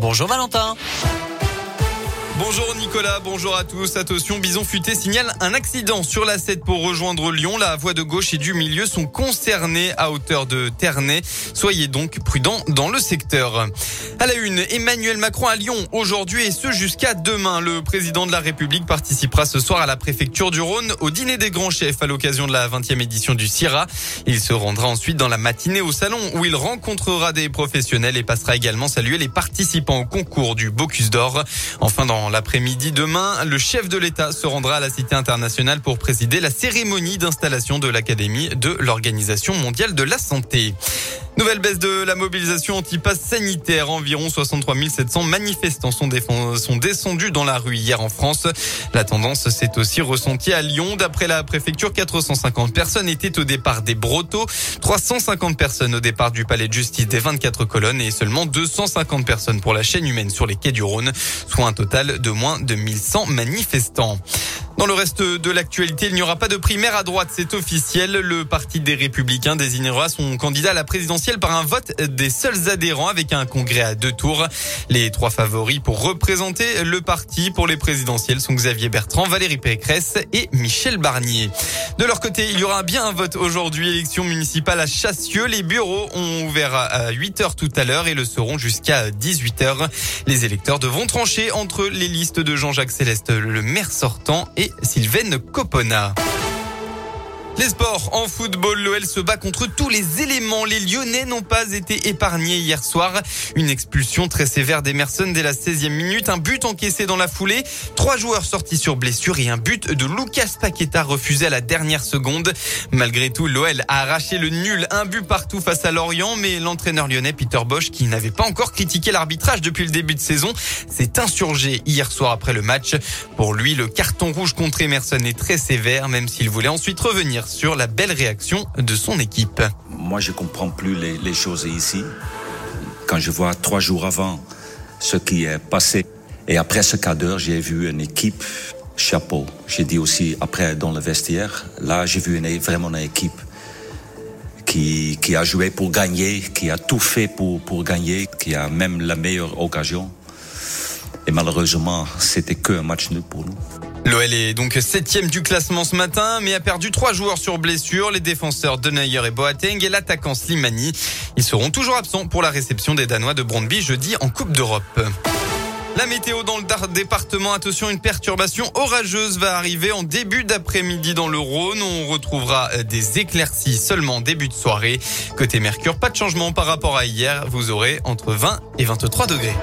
Bonjour Valentin. Bonjour Nicolas, bonjour à tous. Attention, Bison Futé signale un accident sur la 7 pour rejoindre Lyon. La voie de gauche et du milieu sont concernées à hauteur de Ternay. Soyez donc prudents dans le secteur. À la une, Emmanuel Macron à Lyon aujourd'hui et ce jusqu'à demain. Le président de la République participera ce soir à la préfecture du Rhône au dîner des grands chefs à l'occasion de la 20e édition du CIRA. Il se rendra ensuite dans la matinée au salon où il rencontrera des professionnels et passera également saluer les participants au concours du Bocuse d'Or. Enfin, dans l'après-midi demain, le chef de l'État se rendra à la Cité internationale pour présider la cérémonie d'installation de l'Académie de l'Organisation mondiale de la santé. Nouvelle baisse de la mobilisation anti-pass sanitaire. Environ 63 700 manifestants sont, descendus dans la rue hier en France. La tendance s'est aussi ressentie à Lyon. D'après la préfecture, 450 personnes étaient au départ des Brotteaux, 350 personnes au départ du palais de justice des 24 colonnes et seulement 250 personnes pour la chaîne humaine sur les quais du Rhône, soit un total de moins de 1100 manifestants. Dans le reste de l'actualité, il n'y aura pas de primaire à droite, c'est officiel. Le Parti des Républicains désignera son candidat à la présidentielle par un vote des seuls adhérents avec un congrès à deux tours. Les trois favoris pour représenter le parti pour les présidentielles sont Xavier Bertrand, Valérie Pécresse et Michel Barnier. De leur côté, il y aura bien un vote aujourd'hui, élection municipale à Chassieux. Les bureaux ont ouvert à 8 heures tout à l'heure et le seront jusqu'à 18 heures. Les électeurs devront trancher entre les listes de Jean-Jacques Céleste, le maire sortant, et Sylvaine Copona. Les sports en football, l'OL se bat contre tous les éléments. Les Lyonnais n'ont pas été épargnés hier soir. Une expulsion très sévère d'Emerson dès la 16e minute, un but encaissé dans la foulée, trois joueurs sortis sur blessure et un but de Lucas Paqueta refusé à la dernière seconde. Malgré tout, l'OL a arraché le nul, un but partout face à Lorient, mais l'entraîneur lyonnais Peter Bosch, qui n'avait pas encore critiqué l'arbitrage depuis le début de saison, s'est insurgé hier soir après le match. Pour lui, le carton rouge contre Emerson est très sévère, même s'il voulait ensuite revenir sur la belle réaction de son équipe. Moi, je comprends plus les, choses ici. Quand je vois trois jours avant ce qui est passé et après ce quart d'heure, j'ai vu une équipe chapeau. J'ai dit aussi après dans le vestiaire, là, j'ai vu vraiment une équipe qui, a joué pour gagner, qui a tout fait pour, pour gagner, qui a même la meilleure occasion. Et malheureusement, c'était qu'un match nul pour nous. L'OL est donc septième du classement ce matin, mais a perdu trois joueurs sur blessure, les défenseurs Denayer et Boateng et l'attaquant Slimani. Ils seront toujours absents pour la réception des Danois de Brondby jeudi en Coupe d'Europe. La météo dans le département, attention, une perturbation orageuse va arriver en début d'après-midi dans le Rhône. On retrouvera euh, des éclaircies seulement début de soirée. Côté Mercure, pas de changement par rapport à hier. Vous aurez entre 20 et 23 degrés.